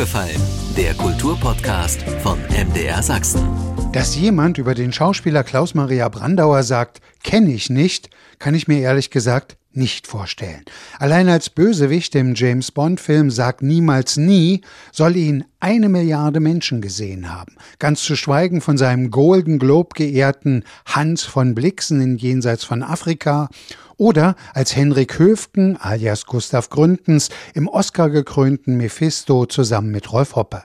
aufgefallen? Der Kulturpodcast von MDR Sachsen. Dass jemand über den Schauspieler Klaus Maria Brandauer sagt, kenne ich nicht, kann ich mir ehrlich gesagt nicht vorstellen. Allein als Bösewicht im James Bond-Film Sag niemals nie soll ihn eine Milliarde Menschen gesehen haben. Ganz zu schweigen von seinem Golden Globe geehrten Hans von Blixen in Jenseits von Afrika oder als Henrik Höfgen alias Gustav Gründens im Oscar gekrönten Mephisto zusammen mit Rolf Hoppe.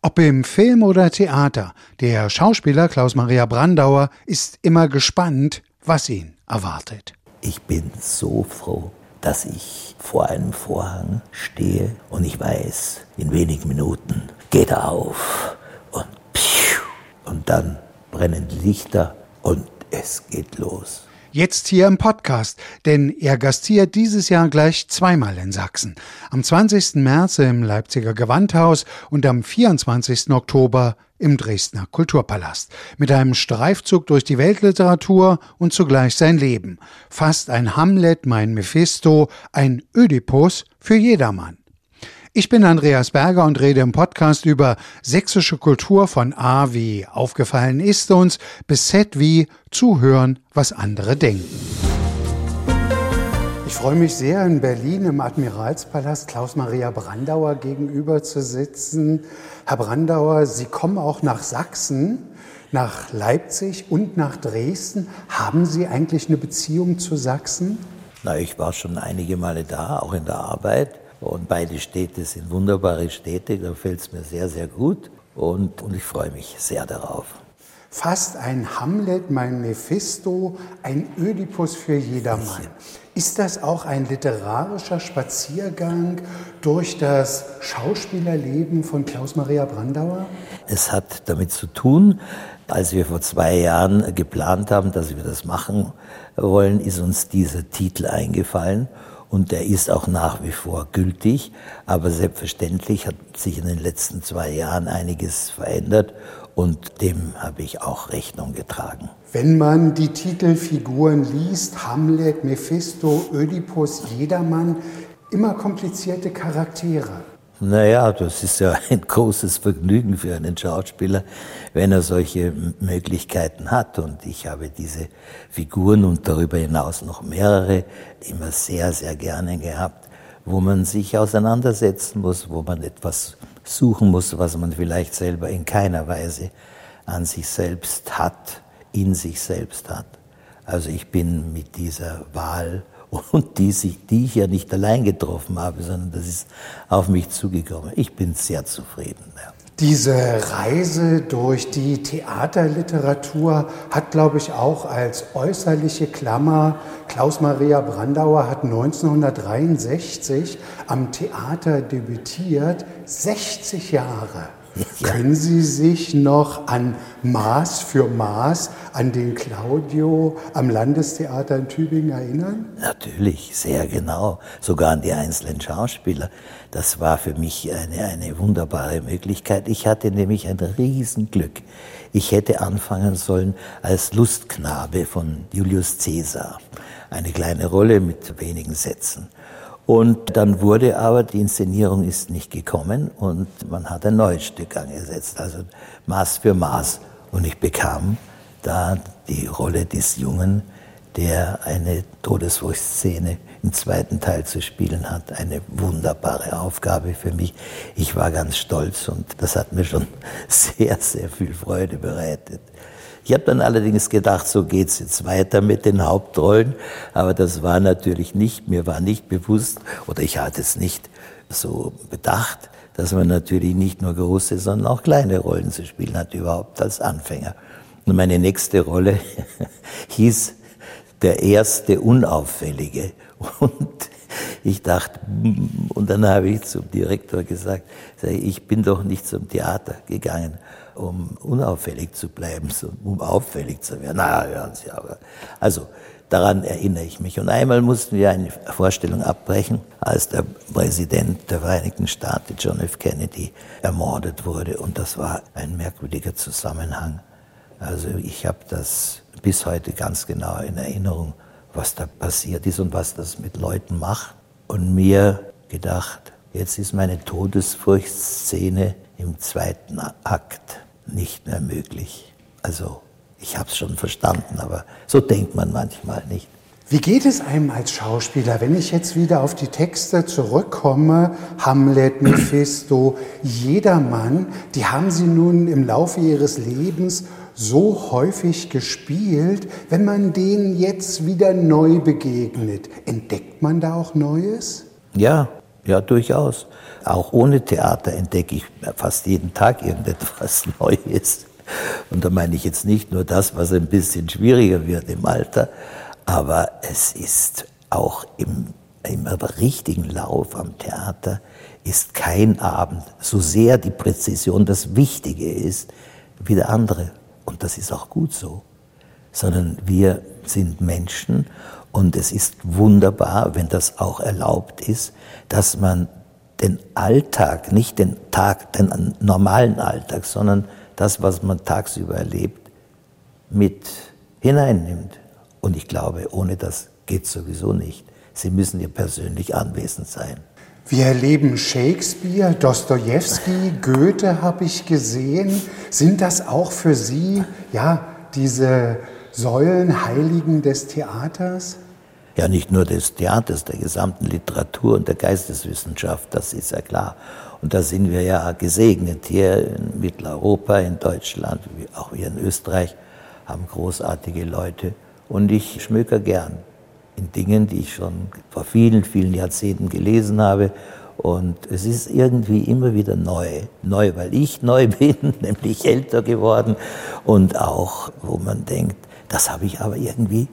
Ob im Film oder Theater, der Schauspieler Klaus Maria Brandauer ist immer gespannt, was ihn erwartet. Ich bin so froh, dass ich vor einem Vorhang stehe und ich weiß, in wenigen Minuten geht er auf und pfiuh, und dann brennen die Lichter und es geht los. Jetzt hier im Podcast, denn er gastiert dieses Jahr gleich zweimal in Sachsen. Am 20. März im Leipziger Gewandhaus und am 24. Oktober im Dresdner Kulturpalast. Mit einem Streifzug durch die Weltliteratur und zugleich sein Leben. Fast ein Hamlet, mein Mephisto, ein Ödipus für jedermann. Ich bin Andreas Berger und rede im Podcast über sächsische Kultur von A wie aufgefallen ist uns bis Z wie zuhören, was andere denken. Ich freue mich sehr, in Berlin im Admiralspalast Klaus Maria Brandauer gegenüber zu sitzen. Herr Brandauer, Sie kommen auch nach Sachsen, nach Leipzig und nach Dresden. Haben Sie eigentlich eine Beziehung zu Sachsen? Na, ich war schon einige Male da, auch in der Arbeit. Und beide Städte sind wunderbare Städte, da fällt es mir sehr, sehr gut und, und ich freue mich sehr darauf. Fast ein Hamlet, mein Mephisto, ein Ödipus für jedermann. Ist das auch ein literarischer Spaziergang durch das Schauspielerleben von Klaus Maria Brandauer? Es hat damit zu tun, als wir vor zwei Jahren geplant haben, dass wir das machen wollen, ist uns dieser Titel eingefallen und der ist auch nach wie vor gültig. Aber selbstverständlich hat sich in den letzten zwei Jahren einiges verändert und dem habe ich auch Rechnung getragen. Wenn man die Titelfiguren liest, Hamlet, Mephisto, Ödipus, Jedermann, immer komplizierte Charaktere. Naja, das ist ja ein großes Vergnügen für einen Schauspieler, wenn er solche Möglichkeiten hat. Und ich habe diese Figuren und darüber hinaus noch mehrere immer sehr, sehr gerne gehabt, wo man sich auseinandersetzen muss, wo man etwas suchen muss, was man vielleicht selber in keiner Weise an sich selbst hat, in sich selbst hat. Also ich bin mit dieser Wahl und die, sich, die ich ja nicht allein getroffen habe, sondern das ist auf mich zugekommen. Ich bin sehr zufrieden. Ja. Diese Reise durch die Theaterliteratur hat, glaube ich, auch als äußerliche Klammer, Klaus Maria Brandauer hat 1963 am Theater debütiert, 60 Jahre. Ja. Können Sie sich noch an Maß für Maß an den Claudio am Landestheater in Tübingen erinnern? Natürlich, sehr genau. Sogar an die einzelnen Schauspieler. Das war für mich eine, eine wunderbare Möglichkeit. Ich hatte nämlich ein Riesenglück. Ich hätte anfangen sollen als Lustknabe von Julius Caesar. Eine kleine Rolle mit wenigen Sätzen. Und dann wurde aber, die Inszenierung ist nicht gekommen und man hat ein neues Stück angesetzt, also Maß für Maß. Und ich bekam da die Rolle des Jungen, der eine Todesfurchtszene im zweiten Teil zu spielen hat. Eine wunderbare Aufgabe für mich. Ich war ganz stolz und das hat mir schon sehr, sehr viel Freude bereitet. Ich habe dann allerdings gedacht, so geht's jetzt weiter mit den Hauptrollen, aber das war natürlich nicht, mir war nicht bewusst oder ich hatte es nicht so bedacht, dass man natürlich nicht nur große, sondern auch kleine Rollen zu spielen hat, überhaupt als Anfänger. Und meine nächste Rolle hieß der erste Unauffällige. Und ich dachte, und dann habe ich zum Direktor gesagt, ich bin doch nicht zum Theater gegangen, um unauffällig zu bleiben, um auffällig zu werden. Na, hören Sie aber. Also, daran erinnere ich mich. Und einmal mussten wir eine Vorstellung abbrechen, als der Präsident der Vereinigten Staaten, John F. Kennedy, ermordet wurde. Und das war ein merkwürdiger Zusammenhang. Also ich habe das bis heute ganz genau in Erinnerung, was da passiert ist und was das mit Leuten macht. Und mir gedacht, Jetzt ist meine Todesfurchtszene im zweiten Akt nicht mehr möglich. Also ich habe es schon verstanden, aber so denkt man manchmal nicht. Wie geht es einem als Schauspieler, wenn ich jetzt wieder auf die Texte zurückkomme? Hamlet, Mephisto, jedermann, die haben Sie nun im Laufe Ihres Lebens so häufig gespielt. Wenn man denen jetzt wieder neu begegnet, entdeckt man da auch Neues? Ja, ja, durchaus. Auch ohne Theater entdecke ich fast jeden Tag irgendetwas Neues. Und da meine ich jetzt nicht nur das, was ein bisschen schwieriger wird im Alter, aber es ist auch im, im richtigen Lauf am Theater ist kein Abend, so sehr die Präzision das Wichtige ist, wie der andere. Und das ist auch gut so. Sondern wir sind Menschen und es ist wunderbar, wenn das auch erlaubt ist, dass man den Alltag, nicht den Tag, den normalen Alltag, sondern das, was man tagsüber erlebt, mit hineinnimmt. Und ich glaube, ohne das geht sowieso nicht. Sie müssen ja persönlich anwesend sein. Wir erleben Shakespeare, Dostoevsky, Goethe habe ich gesehen. Sind das auch für Sie ja diese Säulenheiligen des Theaters? Ja, nicht nur des Theaters, der gesamten Literatur und der Geisteswissenschaft, das ist ja klar. Und da sind wir ja gesegnet hier in Mitteleuropa, in Deutschland, auch wir in Österreich, haben großartige Leute. Und ich schmöker gern in Dingen, die ich schon vor vielen, vielen Jahrzehnten gelesen habe. Und es ist irgendwie immer wieder neu. Neu, weil ich neu bin, nämlich älter geworden. Und auch, wo man denkt, das habe ich aber irgendwie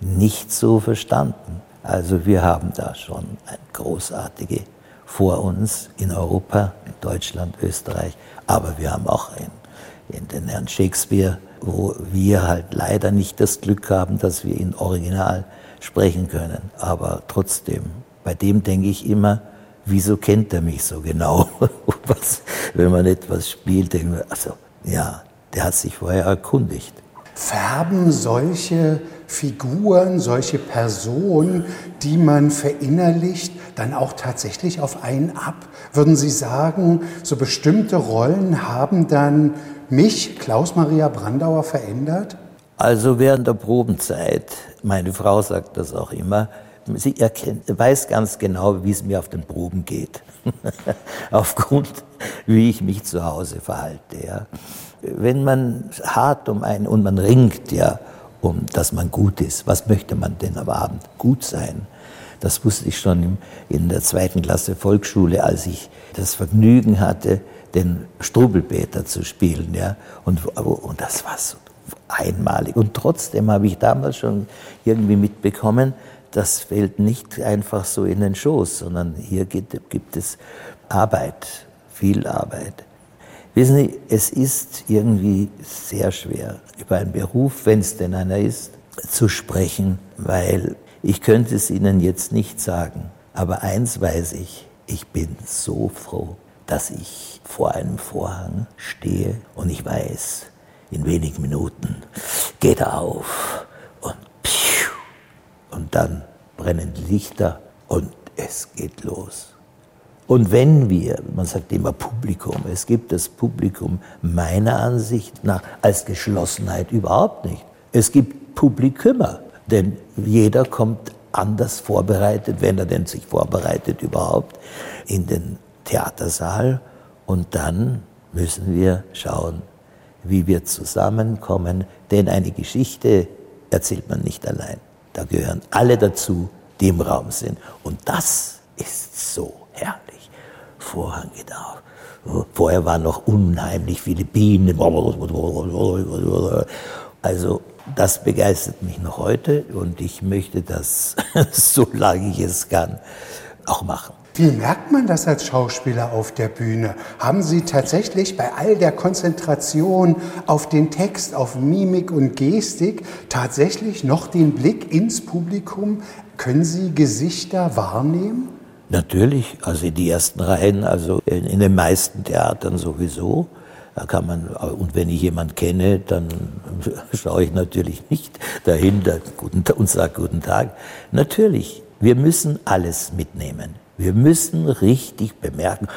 nicht so verstanden. Also wir haben da schon ein großartige vor uns in Europa, in Deutschland, Österreich, aber wir haben auch in, in den Herrn Shakespeare, wo wir halt leider nicht das Glück haben, dass wir ihn original sprechen können. Aber trotzdem, bei dem denke ich immer, wieso kennt er mich so genau? Was, wenn man etwas spielt, denke ich, also ja, der hat sich vorher erkundigt. Färben solche Figuren, solche Personen, die man verinnerlicht, dann auch tatsächlich auf einen ab? Würden Sie sagen, so bestimmte Rollen haben dann mich, Klaus-Maria Brandauer, verändert? Also während der Probenzeit, meine Frau sagt das auch immer, sie erkennt, weiß ganz genau, wie es mir auf den Proben geht. Aufgrund, wie ich mich zu Hause verhalte. Ja. Wenn man hart um einen, und man ringt ja um, dass man gut ist. Was möchte man denn am Abend? Gut sein. Das wusste ich schon in der zweiten Klasse Volksschule, als ich das Vergnügen hatte, den Strubelpeter zu spielen. Ja. Und, und das war so einmalig. Und trotzdem habe ich damals schon irgendwie mitbekommen, das fällt nicht einfach so in den Schoß, sondern hier gibt, gibt es Arbeit, viel Arbeit. Wissen Sie, es ist irgendwie sehr schwer, über einen Beruf, wenn es denn einer ist, zu sprechen, weil ich könnte es Ihnen jetzt nicht sagen. Aber eins weiß ich, ich bin so froh, dass ich vor einem Vorhang stehe und ich weiß, in wenigen Minuten geht er auf und und dann brennen Lichter und es geht los. Und wenn wir, man sagt immer Publikum, es gibt das Publikum meiner Ansicht nach als Geschlossenheit überhaupt nicht. Es gibt Publikümer, denn jeder kommt anders vorbereitet, wenn er denn sich vorbereitet überhaupt, in den Theatersaal und dann müssen wir schauen, wie wir zusammenkommen, denn eine Geschichte erzählt man nicht allein. Da gehören alle dazu, die im Raum sind. Und das ist so herrlich. Vorhang geht auf. Vorher waren noch unheimlich viele Bienen. Also das begeistert mich noch heute und ich möchte das, solange ich es kann, auch machen. Wie merkt man das als Schauspieler auf der Bühne? Haben Sie tatsächlich bei all der Konzentration auf den Text, auf Mimik und Gestik tatsächlich noch den Blick ins Publikum? Können Sie Gesichter wahrnehmen? Natürlich, also in die ersten Reihen, also in, in den meisten Theatern sowieso. Da kann man, und wenn ich jemanden kenne, dann schaue ich natürlich nicht dahinter und sage Guten Tag. Natürlich, wir müssen alles mitnehmen. Wir müssen richtig bemerken,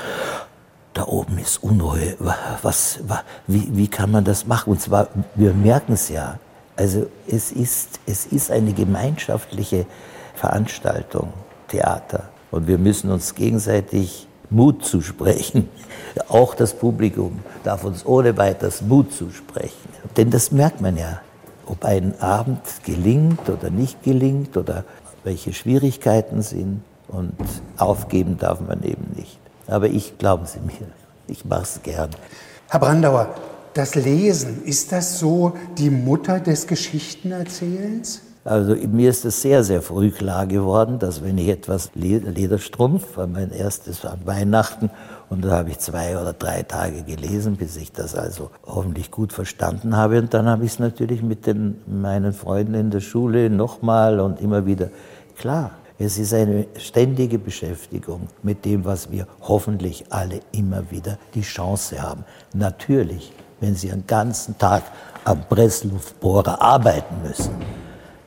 da oben ist Unruhe. Was, wie, wie kann man das machen? Und zwar, wir merken es ja. Also es ist, es ist eine gemeinschaftliche Veranstaltung, Theater. Und wir müssen uns gegenseitig Mut zusprechen. Auch das Publikum darf uns ohne weiteres Mut zusprechen. Denn das merkt man ja, ob ein Abend gelingt oder nicht gelingt oder welche Schwierigkeiten sind. Und aufgeben darf man eben nicht. Aber ich, glauben Sie mir, ich mache es gern. Herr Brandauer, das Lesen, ist das so die Mutter des Geschichtenerzählens? Also mir ist es sehr, sehr früh klar geworden, dass wenn ich etwas Lederstrumpf, war mein erstes an Weihnachten, und da habe ich zwei oder drei Tage gelesen, bis ich das also hoffentlich gut verstanden habe. Und dann habe ich es natürlich mit den, meinen Freunden in der Schule nochmal und immer wieder. Klar, es ist eine ständige Beschäftigung mit dem, was wir hoffentlich alle immer wieder die Chance haben. Natürlich, wenn Sie einen ganzen Tag am Pressluftbohrer arbeiten müssen,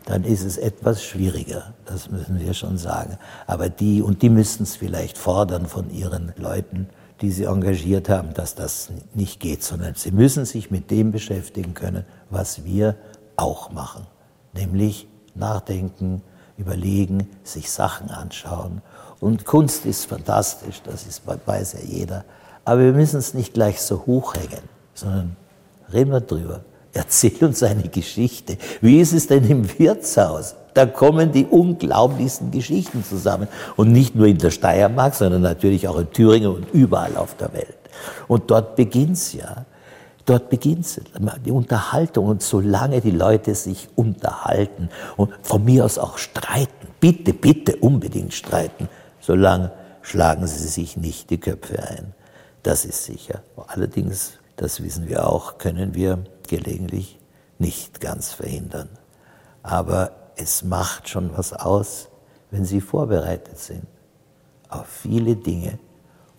dann ist es etwas schwieriger, das müssen wir schon sagen. Aber die, und die müssten es vielleicht fordern von ihren Leuten, die sie engagiert haben, dass das nicht geht, sondern sie müssen sich mit dem beschäftigen können, was wir auch machen, nämlich nachdenken, überlegen, sich Sachen anschauen. Und Kunst ist fantastisch, das ist, weiß ja jeder. Aber wir müssen es nicht gleich so hochhängen, sondern reden wir drüber. Erzähl uns eine Geschichte. Wie ist es denn im Wirtshaus? Da kommen die unglaublichsten Geschichten zusammen. Und nicht nur in der Steiermark, sondern natürlich auch in Thüringen und überall auf der Welt. Und dort beginnt's ja. Dort beginnt die Unterhaltung und solange die Leute sich unterhalten und von mir aus auch streiten, bitte, bitte unbedingt streiten, solange schlagen sie sich nicht die Köpfe ein. Das ist sicher. Allerdings, das wissen wir auch, können wir gelegentlich nicht ganz verhindern. Aber es macht schon was aus, wenn sie vorbereitet sind auf viele Dinge.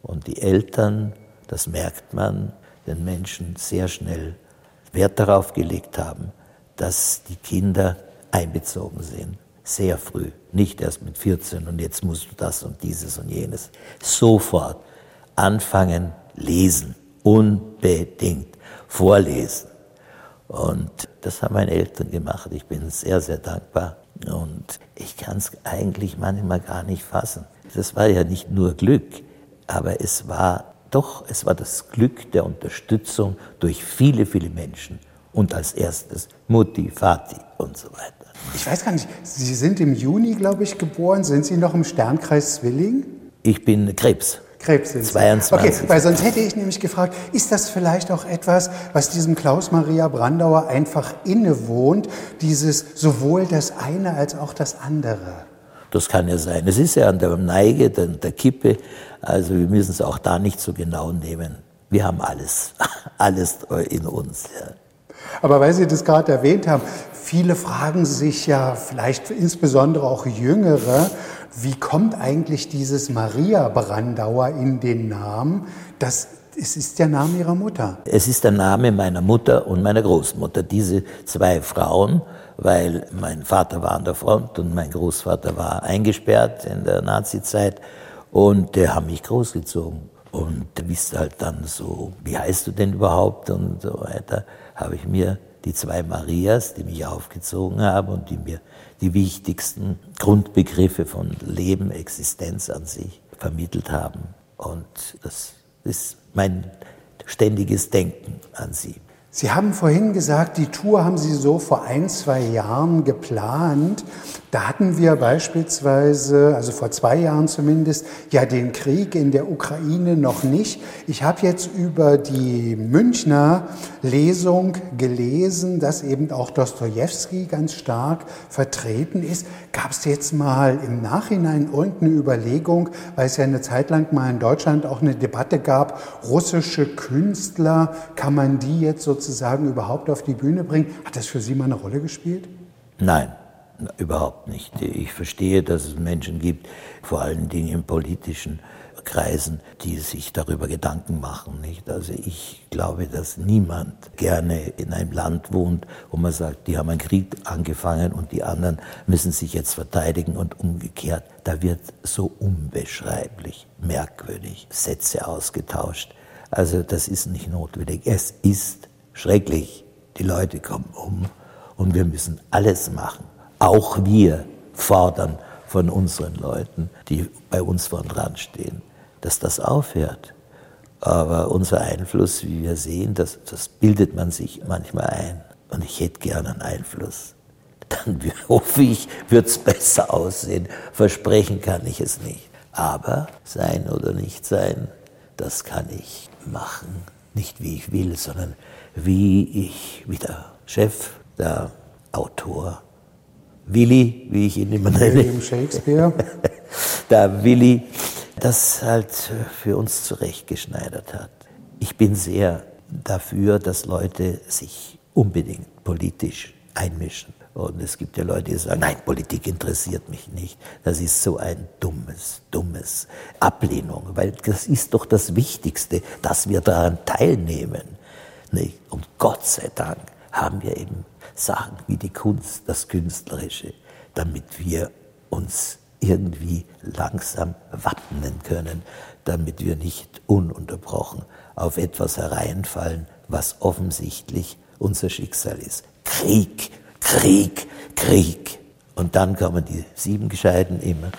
Und die Eltern, das merkt man, den Menschen sehr schnell Wert darauf gelegt haben, dass die Kinder einbezogen sind. Sehr früh, nicht erst mit 14 und jetzt musst du das und dieses und jenes. Sofort anfangen, lesen, unbedingt vorlesen. Und das haben meine Eltern gemacht. Ich bin sehr, sehr dankbar. Und ich kann es eigentlich manchmal gar nicht fassen. Das war ja nicht nur Glück, aber es war doch, es war das Glück der Unterstützung durch viele, viele Menschen. Und als erstes Mutti, Vati und so weiter. Ich weiß gar nicht, Sie sind im Juni, glaube ich, geboren. Sind Sie noch im Sternkreis Zwilling? Ich bin Krebs. Krebs sind 22. Okay, weil sonst hätte ich nämlich gefragt, ist das vielleicht auch etwas, was diesem Klaus-Maria Brandauer einfach innewohnt, dieses sowohl das eine als auch das andere? Das kann ja sein. Es ist ja an der Neige, der, der Kippe. Also wir müssen es auch da nicht so genau nehmen. Wir haben alles, alles in uns. Ja. Aber weil Sie das gerade erwähnt haben, viele fragen sich ja, vielleicht insbesondere auch Jüngere, wie kommt eigentlich dieses Maria Brandauer in den Namen? Das es ist der Name Ihrer Mutter. Es ist der Name meiner Mutter und meiner Großmutter. Diese zwei Frauen weil mein Vater war an der Front und mein Großvater war eingesperrt in der Nazizeit und der haben mich großgezogen. Und du bist halt dann so, wie heißt du denn überhaupt und so weiter, habe ich mir die zwei Marias, die mich aufgezogen haben und die mir die wichtigsten Grundbegriffe von Leben, Existenz an sich vermittelt haben. Und das ist mein ständiges Denken an sie. Sie haben vorhin gesagt, die Tour haben Sie so vor ein, zwei Jahren geplant. Da hatten wir beispielsweise, also vor zwei Jahren zumindest, ja den Krieg in der Ukraine noch nicht. Ich habe jetzt über die Münchner Lesung gelesen, dass eben auch Dostoevsky ganz stark vertreten ist. Gab es jetzt mal im Nachhinein irgendeine Überlegung, weil es ja eine Zeit lang mal in Deutschland auch eine Debatte gab, russische Künstler, kann man die jetzt sozusagen überhaupt auf die Bühne bringen? Hat das für Sie mal eine Rolle gespielt? Nein, überhaupt nicht. Ich verstehe, dass es Menschen gibt, vor allen Dingen im politischen Kreisen, die sich darüber Gedanken machen. Nicht? Also ich glaube, dass niemand gerne in einem Land wohnt, wo man sagt, die haben einen Krieg angefangen und die anderen müssen sich jetzt verteidigen und umgekehrt. Da wird so unbeschreiblich, merkwürdig Sätze ausgetauscht. Also das ist nicht notwendig. Es ist schrecklich. Die Leute kommen um und wir müssen alles machen. Auch wir fordern von unseren Leuten, die bei uns vorn dran stehen, dass das aufhört. Aber unser Einfluss, wie wir sehen, das, das bildet man sich manchmal ein. Und ich hätte gerne einen Einfluss. Dann hoffe ich, wird es besser aussehen. Versprechen kann ich es nicht. Aber sein oder nicht sein, das kann ich machen. Nicht wie ich will, sondern wie ich, wie der Chef, der Autor, Willi, wie ich ihn immer nenne. William Shakespeare. der Willi, das halt für uns zurechtgeschneidert hat. Ich bin sehr dafür, dass Leute sich unbedingt politisch einmischen. Und es gibt ja Leute, die sagen, nein, Politik interessiert mich nicht. Das ist so ein dummes, dummes Ablehnung, weil das ist doch das Wichtigste, dass wir daran teilnehmen. Und Gott sei Dank haben wir eben Sachen wie die Kunst, das Künstlerische, damit wir uns irgendwie langsam wappnen können, damit wir nicht ununterbrochen auf etwas hereinfallen, was offensichtlich unser Schicksal ist. Krieg, Krieg, Krieg. Und dann kommen die sieben Gescheiten immer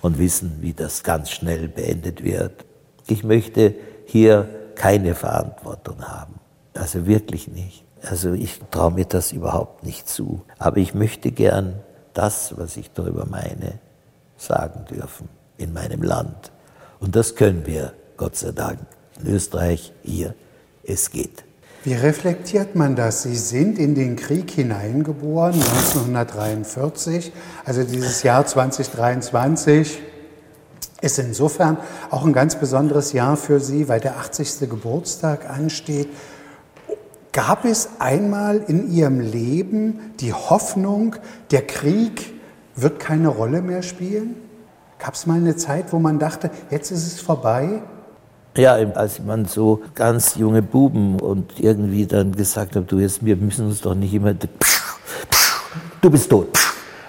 und wissen, wie das ganz schnell beendet wird. Ich möchte hier keine Verantwortung haben. Also wirklich nicht. Also ich traue mir das überhaupt nicht zu. Aber ich möchte gern das, was ich darüber meine, sagen dürfen in meinem Land. Und das können wir, Gott sei Dank, in Österreich hier. Es geht. Wie reflektiert man das? Sie sind in den Krieg hineingeboren, 1943, also dieses Jahr 2023 ist insofern auch ein ganz besonderes Jahr für Sie, weil der 80. Geburtstag ansteht. Gab es einmal in Ihrem Leben die Hoffnung, der Krieg wird keine Rolle mehr spielen? Gab es mal eine Zeit, wo man dachte, jetzt ist es vorbei? Ja, als man so ganz junge Buben und irgendwie dann gesagt hat, du jetzt, wir müssen uns doch nicht immer, du bist tot.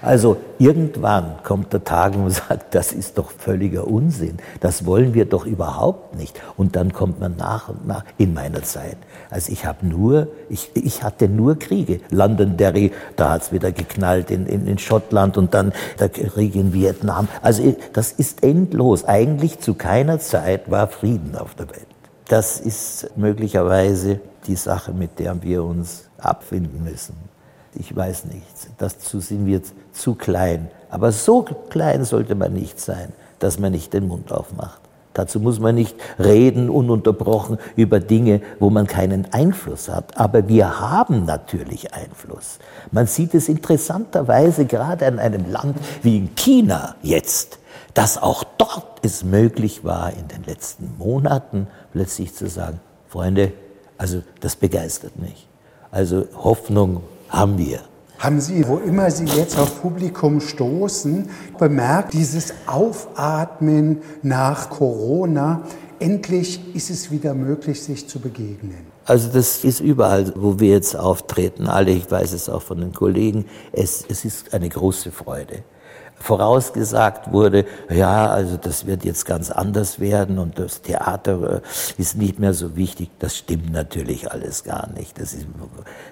Also irgendwann kommt der Tag, man sagt, das ist doch völliger Unsinn. Das wollen wir doch überhaupt nicht. Und dann kommt man nach und nach in meiner Zeit. Also ich habe nur, ich, ich hatte nur Kriege. Londonderry, da hat's wieder geknallt in, in, in Schottland und dann der Krieg in Vietnam. Also das ist endlos. Eigentlich zu keiner Zeit war Frieden auf der Welt. Das ist möglicherweise die Sache, mit der wir uns abfinden müssen. Ich weiß nicht. Dazu sind wir zu klein. Aber so klein sollte man nicht sein, dass man nicht den Mund aufmacht. Dazu muss man nicht reden ununterbrochen über Dinge, wo man keinen Einfluss hat. Aber wir haben natürlich Einfluss. Man sieht es interessanterweise gerade in einem Land wie in China jetzt, dass auch dort es möglich war, in den letzten Monaten plötzlich zu sagen, Freunde, also das begeistert mich. Also Hoffnung haben wir. Haben Sie, wo immer Sie jetzt auf Publikum stoßen, bemerkt, dieses Aufatmen nach Corona, endlich ist es wieder möglich, sich zu begegnen? Also das ist überall, wo wir jetzt auftreten, alle, ich weiß es auch von den Kollegen, es, es ist eine große Freude vorausgesagt wurde, ja, also das wird jetzt ganz anders werden und das Theater äh, ist nicht mehr so wichtig. Das stimmt natürlich alles gar nicht. Das ist,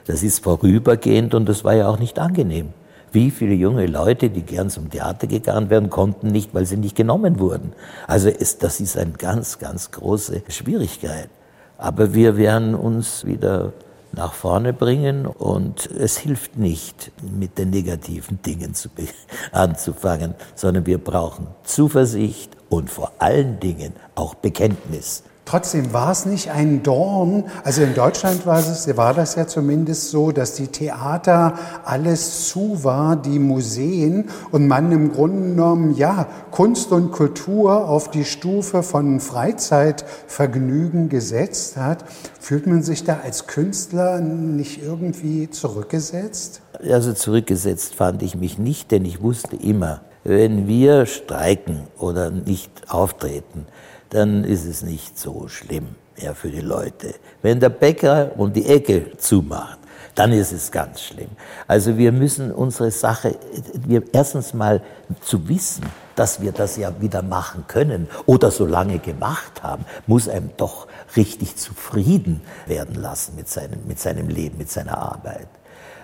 das ist vorübergehend und das war ja auch nicht angenehm. Wie viele junge Leute, die gern zum Theater gegangen wären, konnten nicht, weil sie nicht genommen wurden. Also ist, das ist eine ganz, ganz große Schwierigkeit. Aber wir werden uns wieder nach vorne bringen und es hilft nicht, mit den negativen Dingen zu anzufangen, sondern wir brauchen Zuversicht und vor allen Dingen auch Bekenntnis. Trotzdem war es nicht ein Dorn. Also in Deutschland war, es, war das ja zumindest so, dass die Theater alles zu war, die Museen und man im Grunde genommen ja Kunst und Kultur auf die Stufe von Freizeitvergnügen gesetzt hat. Fühlt man sich da als Künstler nicht irgendwie zurückgesetzt? Also zurückgesetzt fand ich mich nicht, denn ich wusste immer, wenn wir streiken oder nicht auftreten, dann ist es nicht so schlimm mehr für die Leute. Wenn der Bäcker um die Ecke zumacht, dann ist es ganz schlimm. Also wir müssen unsere Sache, wir erstens mal zu wissen, dass wir das ja wieder machen können oder so lange gemacht haben, muss einem doch richtig zufrieden werden lassen mit seinem, mit seinem Leben, mit seiner Arbeit.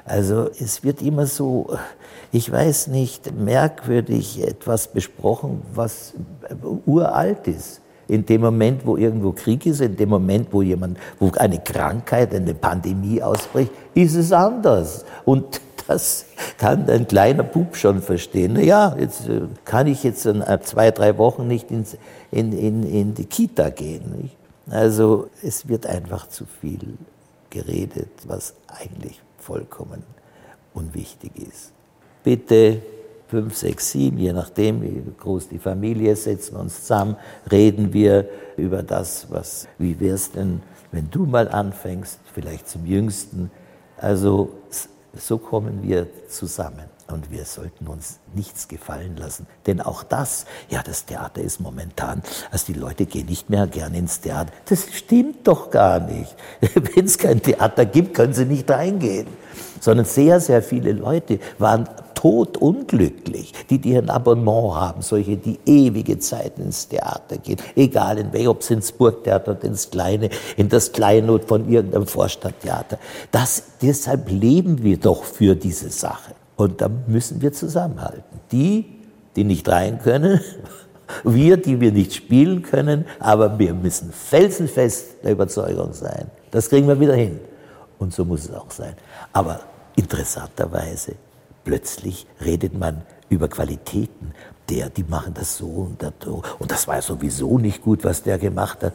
Also es wird immer so, ich weiß nicht, merkwürdig etwas besprochen, was uralt ist. In dem Moment, wo irgendwo Krieg ist, in dem Moment, wo jemand, wo eine Krankheit, eine Pandemie ausbricht, ist es anders. Und das kann ein kleiner Bub schon verstehen. Ja, jetzt äh, kann ich jetzt äh, zwei, drei Wochen nicht ins, in, in, in die Kita gehen. Nicht? Also es wird einfach zu viel geredet, was eigentlich vollkommen unwichtig ist. Bitte fünf, sechs, sieben, je nachdem, wie groß die Familie ist, setzen uns zusammen, reden wir über das, was, wie wär's denn, wenn du mal anfängst, vielleicht zum Jüngsten. Also so kommen wir zusammen. Und wir sollten uns nichts gefallen lassen. Denn auch das, ja, das Theater ist momentan, also die Leute gehen nicht mehr gerne ins Theater. Das stimmt doch gar nicht. Wenn es kein Theater gibt, können sie nicht reingehen. Sondern sehr, sehr viele Leute waren totunglücklich, die, die ein Abonnement haben, solche, die ewige Zeit ins Theater gehen, egal in welchem, ob es ins Burgtheater oder ins Kleine, in das Kleinod von irgendeinem Vorstadttheater. Das, deshalb leben wir doch für diese Sache. Und da müssen wir zusammenhalten. Die, die nicht rein können, wir, die wir nicht spielen können, aber wir müssen felsenfest der Überzeugung sein. Das kriegen wir wieder hin. Und so muss es auch sein. Aber interessanterweise, plötzlich redet man über Qualitäten. Der, die machen das so und das so. Und das war sowieso nicht gut, was der gemacht hat.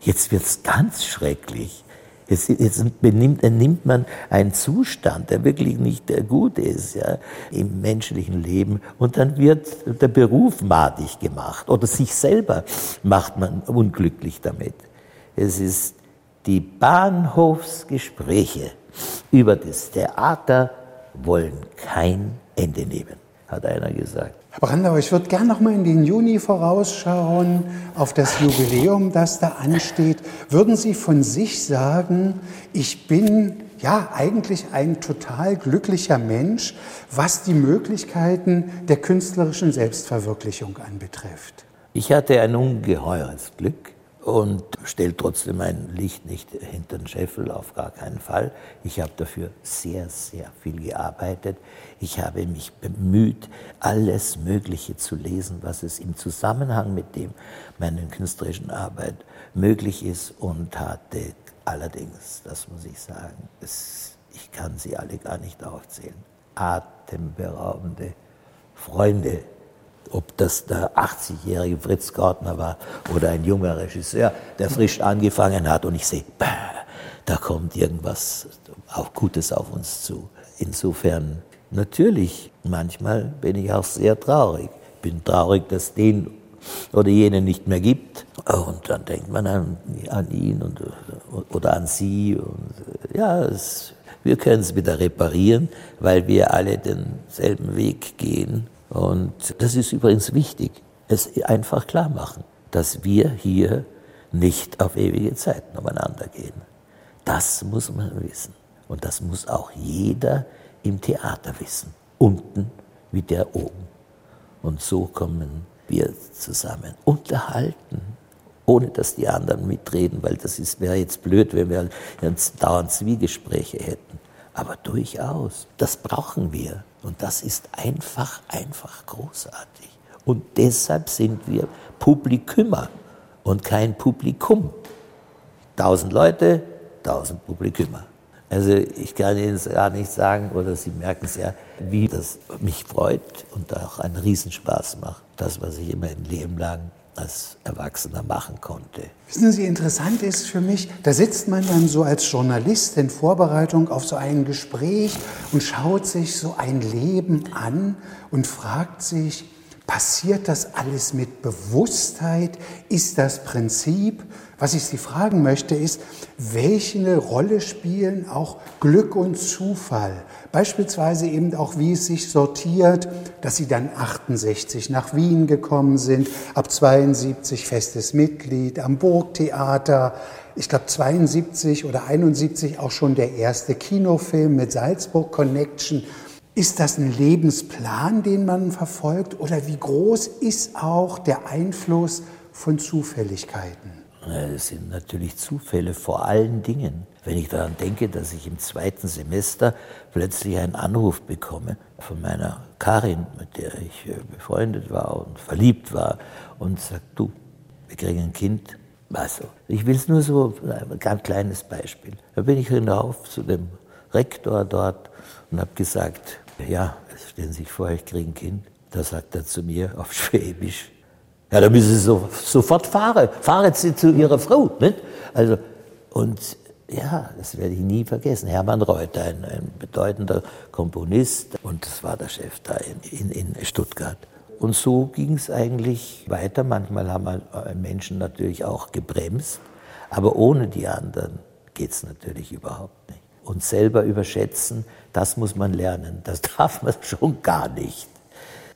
Jetzt wird's ganz schrecklich. Jetzt, jetzt benimmt, nimmt man einen Zustand, der wirklich nicht gut ist ja, im menschlichen Leben und dann wird der Beruf madig gemacht oder sich selber macht man unglücklich damit. Es ist die Bahnhofsgespräche über das Theater wollen kein Ende nehmen, hat einer gesagt. Herr Brandauer, ich würde gerne noch mal in den Juni vorausschauen, auf das Jubiläum, das da ansteht. Würden Sie von sich sagen, ich bin ja eigentlich ein total glücklicher Mensch, was die Möglichkeiten der künstlerischen Selbstverwirklichung anbetrifft? Ich hatte ein ungeheures Glück und stellt trotzdem mein Licht nicht hinter den Scheffel, auf gar keinen Fall. Ich habe dafür sehr, sehr viel gearbeitet. Ich habe mich bemüht, alles Mögliche zu lesen, was es im Zusammenhang mit dem meiner künstlerischen Arbeit möglich ist und hatte allerdings, das muss ich sagen, es, ich kann sie alle gar nicht aufzählen, atemberaubende Freunde ob das der 80-jährige Fritz Gartner war oder ein junger Regisseur, der frisch angefangen hat und ich sehe, da kommt irgendwas auch Gutes auf uns zu. Insofern, natürlich, manchmal bin ich auch sehr traurig. Ich bin traurig, dass den oder jenen nicht mehr gibt. Und dann denkt man an, an ihn und, oder an sie. Und ja, es, wir können es wieder reparieren, weil wir alle denselben Weg gehen. Und das ist übrigens wichtig, es einfach klar machen, dass wir hier nicht auf ewige Zeiten umeinander gehen. Das muss man wissen. Und das muss auch jeder im Theater wissen. Unten wie der oben. Und so kommen wir zusammen. Unterhalten, ohne dass die anderen mitreden, weil das wäre jetzt blöd, wenn wir dauernd Zwiegespräche hätten. Aber durchaus, das brauchen wir. Und das ist einfach, einfach großartig. Und deshalb sind wir Publikümer und kein Publikum. Tausend Leute, tausend Publikümer. Also ich kann Ihnen gar nicht sagen, oder Sie merken es ja, wie das mich freut und auch einen Riesenspaß macht. Das, was ich immer ein Leben lang als Erwachsener machen konnte. Wissen Sie, interessant ist für mich, da sitzt man dann so als Journalist in Vorbereitung auf so ein Gespräch und schaut sich so ein Leben an und fragt sich, Passiert das alles mit Bewusstheit? Ist das Prinzip? Was ich Sie fragen möchte, ist, welche Rolle spielen auch Glück und Zufall? Beispielsweise eben auch, wie es sich sortiert, dass Sie dann 68 nach Wien gekommen sind, ab 72 festes Mitglied am Burgtheater, ich glaube 72 oder 71 auch schon der erste Kinofilm mit Salzburg Connection. Ist das ein Lebensplan, den man verfolgt oder wie groß ist auch der Einfluss von Zufälligkeiten? Es sind natürlich Zufälle vor allen Dingen. Wenn ich daran denke, dass ich im zweiten Semester plötzlich einen Anruf bekomme von meiner Karin, mit der ich äh, befreundet war und verliebt war, und sagt, du, wir kriegen ein Kind. Also, ich will es nur so, ein ganz kleines Beispiel. Da bin ich hinauf zu dem Rektor dort und habe gesagt, ja, stellen Sie sich vor, ich kriege ein Kind. Da sagt er zu mir auf Schwäbisch, ja, da müssen Sie so, sofort fahren. Fahren Sie zu Ihrer Frau. Nicht? Also, und ja, das werde ich nie vergessen. Hermann Reuter, ein, ein bedeutender Komponist, und das war der Chef da in, in, in Stuttgart. Und so ging es eigentlich weiter. Manchmal haben Menschen natürlich auch gebremst, aber ohne die anderen geht es natürlich überhaupt nicht. Und selber überschätzen, das muss man lernen. Das darf man schon gar nicht.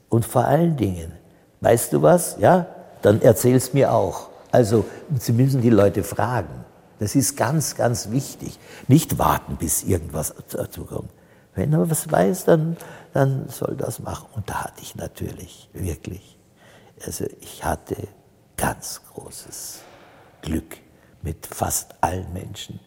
Und vor allen Dingen, weißt du was? Ja, dann erzähl's mir auch. Also, Sie müssen die Leute fragen. Das ist ganz, ganz wichtig. Nicht warten, bis irgendwas dazu kommt. Wenn er was weiß, dann, dann soll das machen. Und da hatte ich natürlich wirklich, also ich hatte ganz großes Glück mit fast allen Menschen,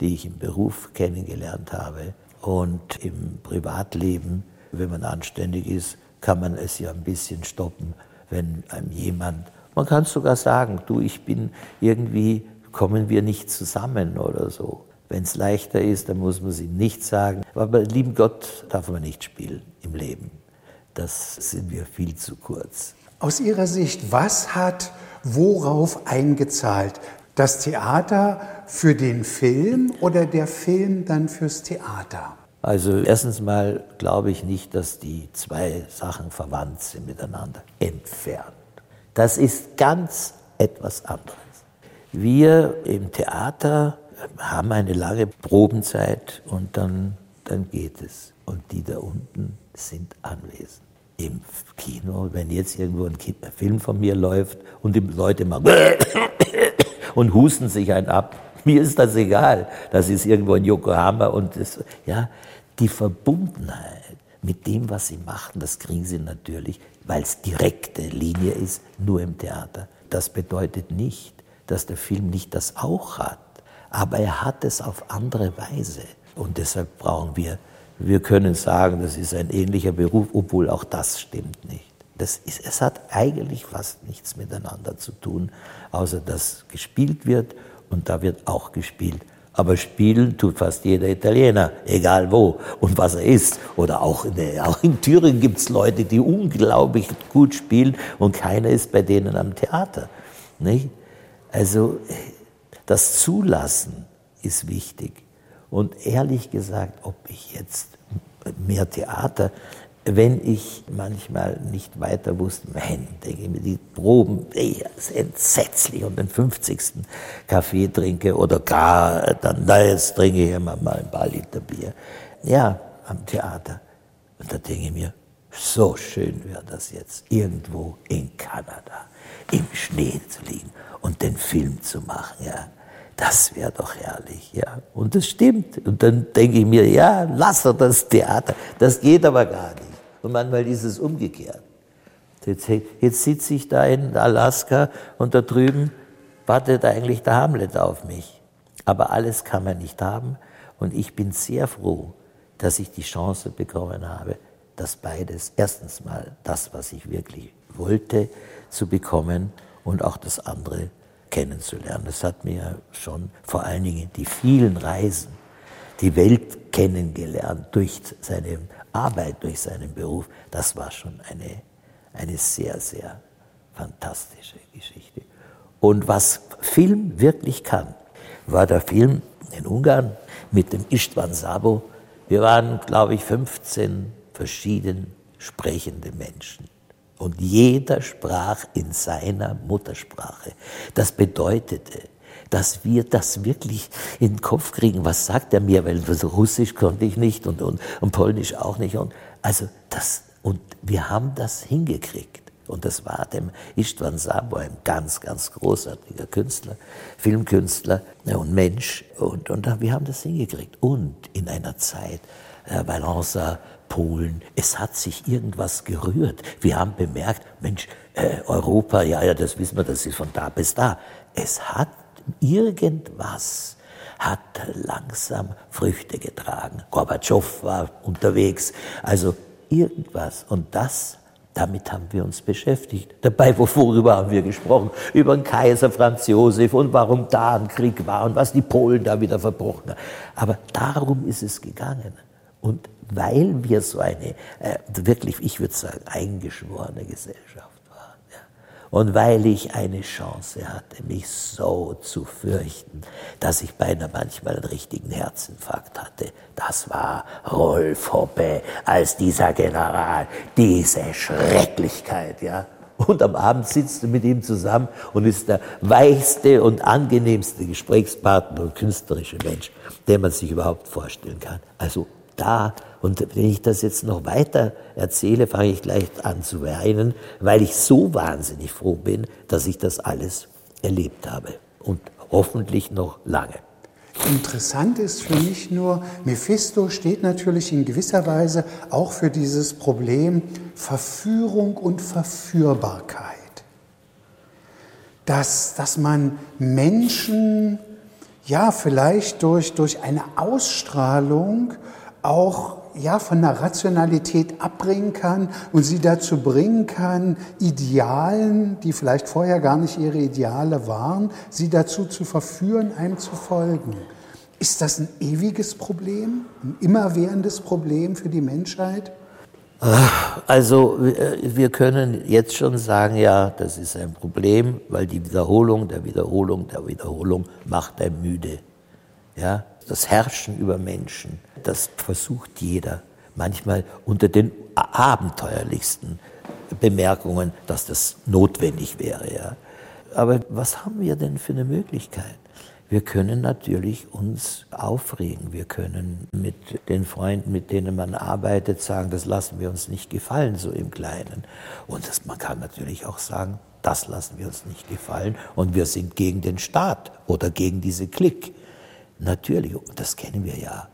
die ich im Beruf kennengelernt habe. Und im Privatleben, wenn man anständig ist, kann man es ja ein bisschen stoppen, wenn einem jemand, man kann sogar sagen, du, ich bin irgendwie, kommen wir nicht zusammen oder so. Wenn es leichter ist, dann muss man es ihm nicht sagen. Aber lieben Gott darf man nicht spielen im Leben. Das sind wir viel zu kurz. Aus Ihrer Sicht, was hat worauf eingezahlt? Das Theater für den Film oder der Film dann fürs Theater? Also erstens mal glaube ich nicht, dass die zwei Sachen verwandt sind miteinander. Entfernt. Das ist ganz etwas anderes. Wir im Theater haben eine lange Probenzeit und dann, dann geht es. Und die da unten sind anwesend. Im Kino, wenn jetzt irgendwo ein Film von mir läuft und die Leute machen und husten sich einen ab, mir ist das egal. Das ist irgendwo in Yokohama und das, ja, die Verbundenheit mit dem, was sie machen, das kriegen sie natürlich, weil es direkte Linie ist, nur im Theater. Das bedeutet nicht, dass der Film nicht das auch hat, aber er hat es auf andere Weise. Und deshalb brauchen wir, wir können sagen, das ist ein ähnlicher Beruf, obwohl auch das stimmt nicht. Das ist, es hat eigentlich fast nichts miteinander zu tun, außer dass gespielt wird und da wird auch gespielt. Aber spielen tut fast jeder Italiener, egal wo und was er ist. Oder auch in, auch in Thüringen gibt es Leute, die unglaublich gut spielen und keiner ist bei denen am Theater. Nicht? Also das Zulassen ist wichtig. Und ehrlich gesagt, ob ich jetzt mehr Theater, wenn ich manchmal nicht weiter wusste, mein, denke ich mir, die Proben, ey, ist entsetzlich und den 50. Kaffee trinke oder gar, dann, na, jetzt trinke ich immer mal ein paar Liter Bier. Ja, am Theater. Und da denke ich mir, so schön wäre das jetzt, irgendwo in Kanada, im Schnee zu liegen und den Film zu machen, ja. Das wäre doch herrlich, ja. Und das stimmt. Und dann denke ich mir, ja, lass doch das Theater. Das geht aber gar nicht. Und manchmal ist es umgekehrt. Jetzt, jetzt sitze ich da in Alaska und da drüben wartet eigentlich der Hamlet auf mich. Aber alles kann man nicht haben. Und ich bin sehr froh, dass ich die Chance bekommen habe, das beides, erstens mal das, was ich wirklich wollte, zu bekommen und auch das andere kennenzulernen. Das hat mir schon vor allen Dingen die vielen Reisen, die Welt kennengelernt durch seine Arbeit, durch seinen Beruf, das war schon eine, eine sehr, sehr fantastische Geschichte. Und was Film wirklich kann, war der Film in Ungarn mit dem Istvan Sabo. Wir waren, glaube ich, 15 verschieden sprechende Menschen. Und jeder sprach in seiner Muttersprache. Das bedeutete, dass wir das wirklich in den Kopf kriegen. Was sagt er mir? Weil Russisch konnte ich nicht und, und, und Polnisch auch nicht. Und, also das, und wir haben das hingekriegt. Und das war dem Istvan Sabo, ein ganz, ganz großartiger Künstler, Filmkünstler und Mensch. Und, und wir haben das hingekriegt. Und in einer Zeit, äh, Valenza, Polen, es hat sich irgendwas gerührt. Wir haben bemerkt, Mensch, äh, Europa, ja, ja, das wissen wir, das ist von da bis da. Es hat irgendwas hat langsam Früchte getragen. Gorbatschow war unterwegs, also irgendwas. Und das damit haben wir uns beschäftigt. Dabei, worüber haben wir gesprochen? Über den Kaiser Franz Josef und warum da ein Krieg war und was die Polen da wieder verbrochen haben. Aber darum ist es gegangen. Und weil wir so eine, äh, wirklich, ich würde sagen, eingeschworene Gesellschaft und weil ich eine Chance hatte, mich so zu fürchten, dass ich beinahe manchmal einen richtigen Herzinfarkt hatte, das war Rolf Hoppe als dieser General, diese Schrecklichkeit, ja. Und am Abend sitzt du mit ihm zusammen und ist der weichste und angenehmste Gesprächspartner und künstlerische Mensch, den man sich überhaupt vorstellen kann. Also da. Und wenn ich das jetzt noch weiter erzähle, fange ich gleich an zu weinen, weil ich so wahnsinnig froh bin, dass ich das alles erlebt habe. Und hoffentlich noch lange. Interessant ist für mich nur, Mephisto steht natürlich in gewisser Weise auch für dieses Problem Verführung und Verführbarkeit. Dass, dass man Menschen ja vielleicht durch, durch eine Ausstrahlung auch ja, von der Rationalität abbringen kann und sie dazu bringen kann, Idealen, die vielleicht vorher gar nicht ihre Ideale waren, sie dazu zu verführen, einem zu folgen. Ist das ein ewiges Problem, ein immerwährendes Problem für die Menschheit? Also wir können jetzt schon sagen, ja, das ist ein Problem, weil die Wiederholung der Wiederholung der Wiederholung macht einen müde. Ja, das Herrschen über Menschen, das versucht jeder. Manchmal unter den abenteuerlichsten Bemerkungen, dass das notwendig wäre. Ja. Aber was haben wir denn für eine Möglichkeit? Wir können natürlich uns aufregen. Wir können mit den Freunden, mit denen man arbeitet, sagen, das lassen wir uns nicht gefallen, so im Kleinen. Und das, man kann natürlich auch sagen, das lassen wir uns nicht gefallen und wir sind gegen den Staat oder gegen diese Klick. Natürlich, das kennen wir ja.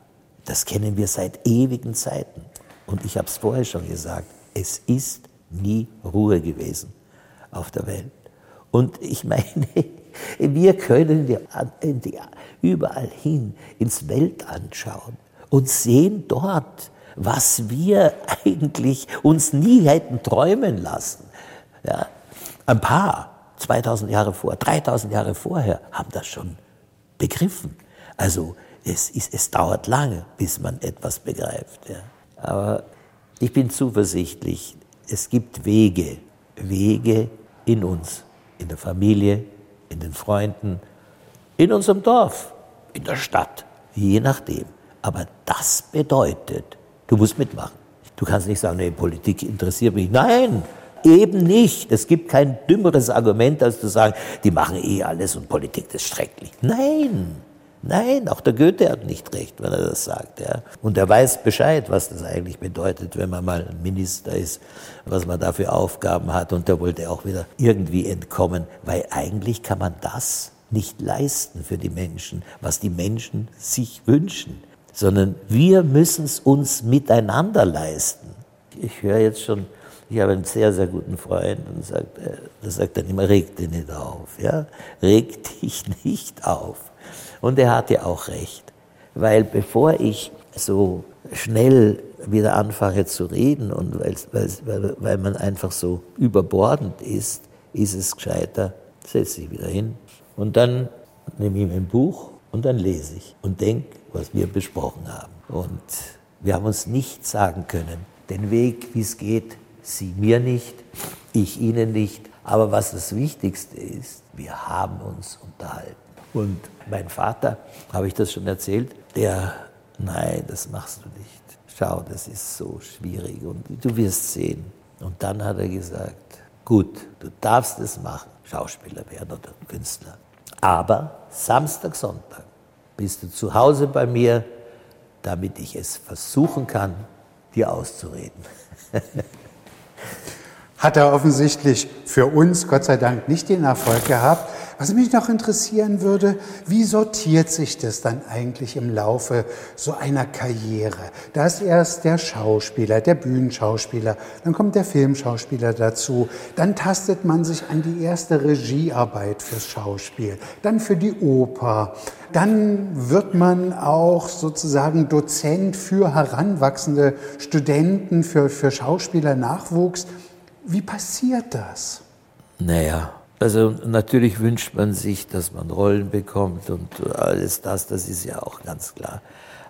Das kennen wir seit ewigen Zeiten. Und ich habe es vorher schon gesagt, es ist nie Ruhe gewesen auf der Welt. Und ich meine, wir können überall hin ins Welt anschauen und sehen dort, was wir eigentlich uns nie hätten träumen lassen. Ja, ein paar, 2000 Jahre vor, 3000 Jahre vorher, haben das schon begriffen. Also es, ist, es dauert lange, bis man etwas begreift. Ja. Aber ich bin zuversichtlich, es gibt Wege, Wege in uns, in der Familie, in den Freunden, in unserem Dorf, in der Stadt, je nachdem. Aber das bedeutet, du musst mitmachen. Du kannst nicht sagen, nee, Politik interessiert mich. Nein, eben nicht. Es gibt kein dümmeres Argument, als zu sagen, die machen eh alles und Politik ist schrecklich. Nein, Nein, auch der Goethe hat nicht recht, wenn er das sagt. Ja. Und er weiß Bescheid, was das eigentlich bedeutet, wenn man mal ein Minister ist, was man da für Aufgaben hat. Und der wollte auch wieder irgendwie entkommen, weil eigentlich kann man das nicht leisten für die Menschen, was die Menschen sich wünschen, sondern wir müssen es uns miteinander leisten. Ich höre jetzt schon, ich habe einen sehr, sehr guten Freund und sagt, äh, der sagt dann immer, reg dich nicht auf, ja, reg dich nicht auf. Und er hatte auch recht, weil bevor ich so schnell wieder anfange zu reden und weil, weil, weil man einfach so überbordend ist, ist es gescheiter, setze ich wieder hin und dann nehme ich mein Buch und dann lese ich und denke, was wir besprochen haben. Und wir haben uns nicht sagen können, den Weg, wie es geht, Sie mir nicht, ich Ihnen nicht. Aber was das Wichtigste ist, wir haben uns unterhalten. Und mein Vater, habe ich das schon erzählt, der, nein, das machst du nicht. Schau, das ist so schwierig und du wirst sehen. Und dann hat er gesagt, gut, du darfst es machen, Schauspieler werden oder Künstler. Aber Samstag, Sonntag bist du zu Hause bei mir, damit ich es versuchen kann, dir auszureden. Hat er offensichtlich für uns, Gott sei Dank, nicht den Erfolg gehabt. Was mich noch interessieren würde, wie sortiert sich das dann eigentlich im Laufe so einer Karriere? Da ist erst der Schauspieler, der Bühnenschauspieler, dann kommt der Filmschauspieler dazu, dann tastet man sich an die erste Regiearbeit fürs Schauspiel, dann für die Oper, dann wird man auch sozusagen Dozent für heranwachsende Studenten, für, für Schauspieler Nachwuchs. Wie passiert das? Naja, also natürlich wünscht man sich, dass man Rollen bekommt und alles das, das ist ja auch ganz klar.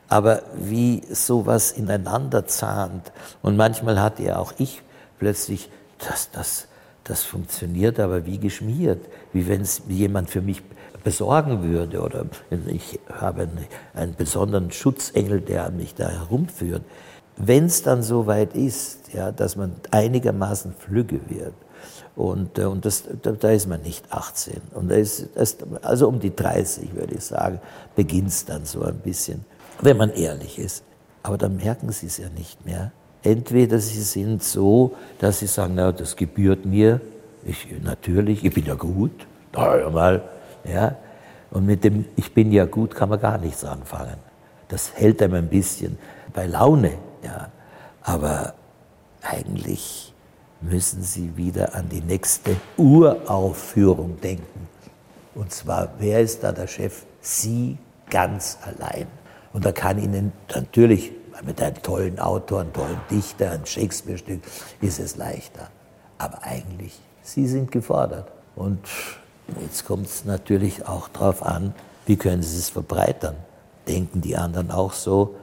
Aber wie sowas ineinander zahnt und manchmal hatte ja auch ich plötzlich, dass das, das funktioniert aber wie geschmiert, wie wenn es jemand für mich besorgen würde oder ich habe einen, einen besonderen Schutzengel, der mich da herumführt. Wenn es dann so weit ist, ja, dass man einigermaßen flügge wird, und, äh, und das, da, da, ist man nicht 18. Und da ist, das, also um die 30, würde ich sagen, beginnt es dann so ein bisschen, wenn man ehrlich ist. Aber dann merken sie es ja nicht mehr. Entweder sie sind so, dass sie sagen, na, das gebührt mir, ich, natürlich, ich bin ja gut, na, mal, ja. Und mit dem Ich bin ja gut kann man gar nichts anfangen. Das hält einem ein bisschen bei Laune, ja. Aber eigentlich müssen Sie wieder an die nächste Uraufführung denken. Und zwar, wer ist da der Chef? Sie ganz allein. Und da kann Ihnen natürlich mit einem tollen Autor, einem tollen Dichter, einem Shakespeare-Stück ist es leichter. Aber eigentlich, Sie sind gefordert. Und jetzt kommt es natürlich auch darauf an, wie können Sie es verbreitern? Denken die anderen auch so?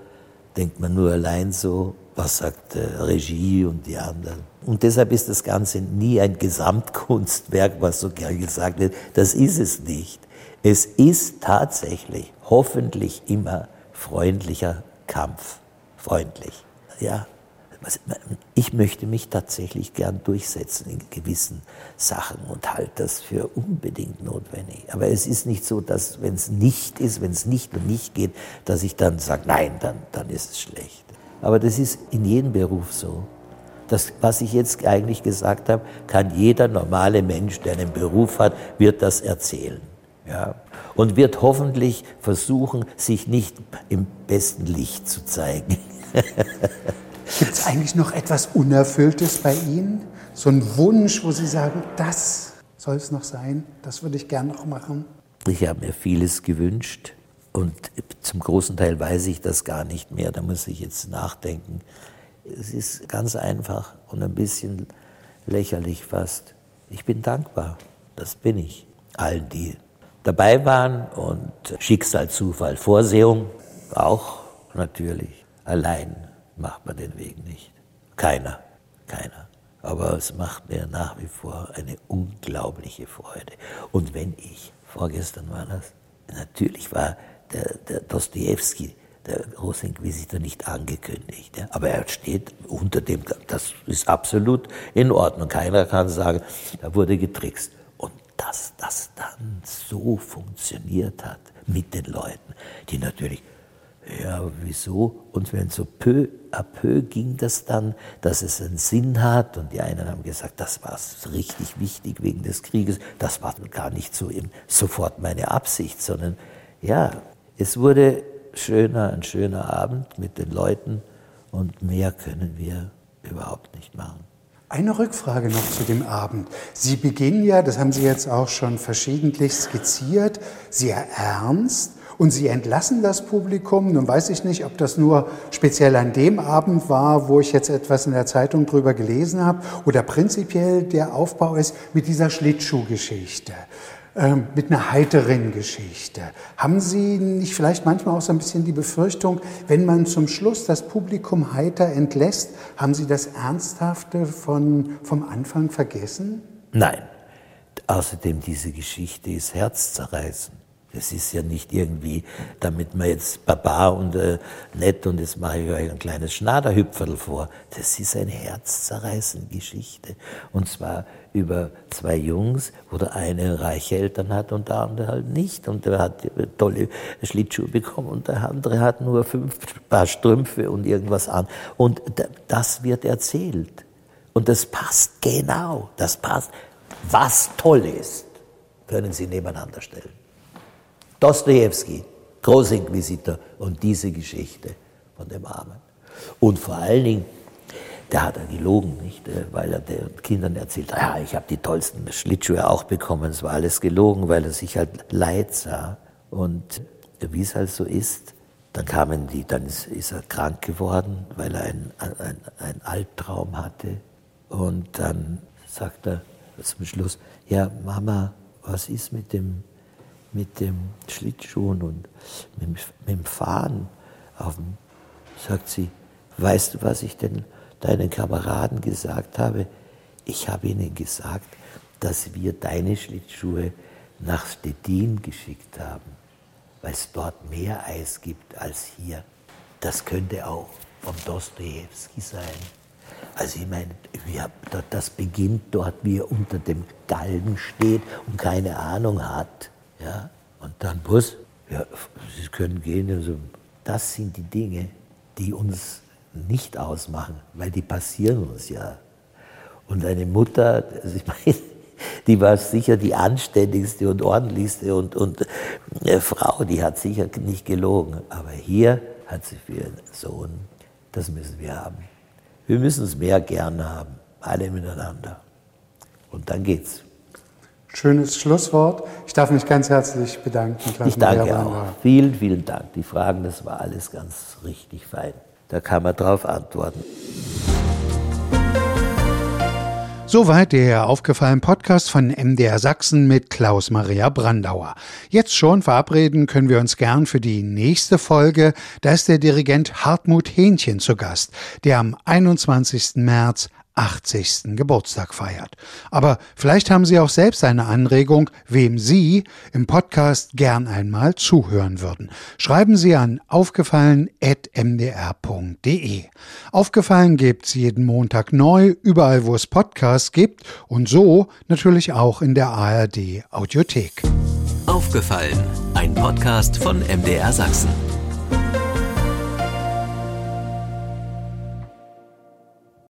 Denkt man nur allein so? Was sagt äh, Regie und die anderen? Und deshalb ist das Ganze nie ein Gesamtkunstwerk, was so gern gesagt wird. Das ist es nicht. Es ist tatsächlich, hoffentlich immer freundlicher Kampf. Freundlich. Ja. Ich möchte mich tatsächlich gern durchsetzen in gewissen Sachen und halte das für unbedingt notwendig. Aber es ist nicht so, dass wenn es nicht ist, wenn es nicht und nicht geht, dass ich dann sage, nein, dann, dann ist es schlecht. Aber das ist in jedem Beruf so. Das, was ich jetzt eigentlich gesagt habe, kann jeder normale Mensch, der einen Beruf hat, wird das erzählen. Ja? Und wird hoffentlich versuchen, sich nicht im besten Licht zu zeigen. Gibt es eigentlich noch etwas Unerfülltes bei Ihnen? So ein Wunsch, wo Sie sagen, das soll es noch sein, das würde ich gern noch machen? Ich habe mir vieles gewünscht und zum großen Teil weiß ich das gar nicht mehr. Da muss ich jetzt nachdenken. Es ist ganz einfach und ein bisschen lächerlich fast. Ich bin dankbar, das bin ich. Allen, die dabei waren und Schicksal, Zufall, Vorsehung auch natürlich. Allein macht man den Weg nicht. Keiner, keiner. Aber es macht mir nach wie vor eine unglaubliche Freude. Und wenn ich, vorgestern war das, natürlich war der, der Dostoevsky der große Inquisitor nicht angekündigt. Aber er steht unter dem, das ist absolut in Ordnung. Keiner kann sagen, da wurde getrickst. Und dass das dann so funktioniert hat mit den Leuten, die natürlich, ja, wieso? Und wenn so peu à peu ging das dann, dass es einen Sinn hat. Und die einen haben gesagt, das war richtig wichtig wegen des Krieges. Das war gar nicht so im, sofort meine Absicht, sondern ja, es wurde schöner, ein schöner Abend mit den Leuten und mehr können wir überhaupt nicht machen. Eine Rückfrage noch zu dem Abend. Sie beginnen ja, das haben Sie jetzt auch schon verschiedentlich skizziert, sehr ernst und Sie entlassen das Publikum. Nun weiß ich nicht, ob das nur speziell an dem Abend war, wo ich jetzt etwas in der Zeitung drüber gelesen habe, oder prinzipiell der Aufbau ist mit dieser Schlittschuhgeschichte. Ähm, mit einer heiteren Geschichte. Haben Sie nicht vielleicht manchmal auch so ein bisschen die Befürchtung, wenn man zum Schluss das Publikum heiter entlässt, haben Sie das Ernsthafte von, vom Anfang vergessen? Nein. Außerdem, diese Geschichte ist herzzerreißend. Das ist ja nicht irgendwie, damit man jetzt Baba und äh, nett und jetzt mache ich euch ein kleines Schnaderhüpferl vor. Das ist eine herzzerreißende Geschichte. Und zwar über zwei Jungs, wo der eine reiche Eltern hat und der andere halt nicht. Und der hat tolle Schlittschuhe bekommen und der andere hat nur fünf Paar Strümpfe und irgendwas an. Und das wird erzählt. Und das passt genau. Das passt. Was toll ist, können Sie nebeneinander stellen. Dostoevsky, Großinquisitor und diese Geschichte von dem Armen. Und vor allen Dingen, der hat er gelogen, nicht? Äh, weil er den Kindern erzählt ja, ich habe die tollsten Schlittschuhe auch bekommen. Es war alles gelogen, weil er sich halt leid sah. Und wie es halt so ist, dann kamen die, dann ist, ist er krank geworden, weil er einen ein Albtraum hatte. Und dann sagt er zum Schluss, ja, Mama, was ist mit dem mit dem Schlittschuhen und mit, mit dem Fahren auf dem, sagt sie, weißt du, was ich denn deinen Kameraden gesagt habe? Ich habe ihnen gesagt, dass wir deine Schlittschuhe nach Stettin geschickt haben, weil es dort mehr Eis gibt als hier. Das könnte auch vom Dostoevsky sein. Also ich meine, das beginnt dort, wie er unter dem Galgen steht und keine Ahnung hat. Ja? Und dann Bus, ja, Sie können gehen. Also, das sind die Dinge, die uns nicht ausmachen, weil die passieren uns ja. Und eine Mutter, also ich meine, die war sicher die anständigste und ordentlichste und, und äh, Frau, die hat sicher nicht gelogen. Aber hier hat sie für ihren Sohn, das müssen wir haben. Wir müssen es mehr gern haben, alle miteinander. Und dann geht's. Schönes Schlusswort. Ich darf mich ganz herzlich bedanken. Klaus ich danke auch. Vielen, vielen Dank. Die Fragen, das war alles ganz richtig fein. Da kann man drauf antworten. Soweit der aufgefallen Podcast von MDR Sachsen mit Klaus Maria Brandauer. Jetzt schon verabreden können wir uns gern für die nächste Folge. Da ist der Dirigent Hartmut Hähnchen zu Gast, der am 21. März 80. Geburtstag feiert. Aber vielleicht haben Sie auch selbst eine Anregung, wem Sie im Podcast gern einmal zuhören würden. Schreiben Sie an aufgefallen.mdr.de. Aufgefallen gibt's jeden Montag neu, überall wo es Podcasts gibt und so natürlich auch in der ARD Audiothek. Aufgefallen, ein Podcast von MDR Sachsen.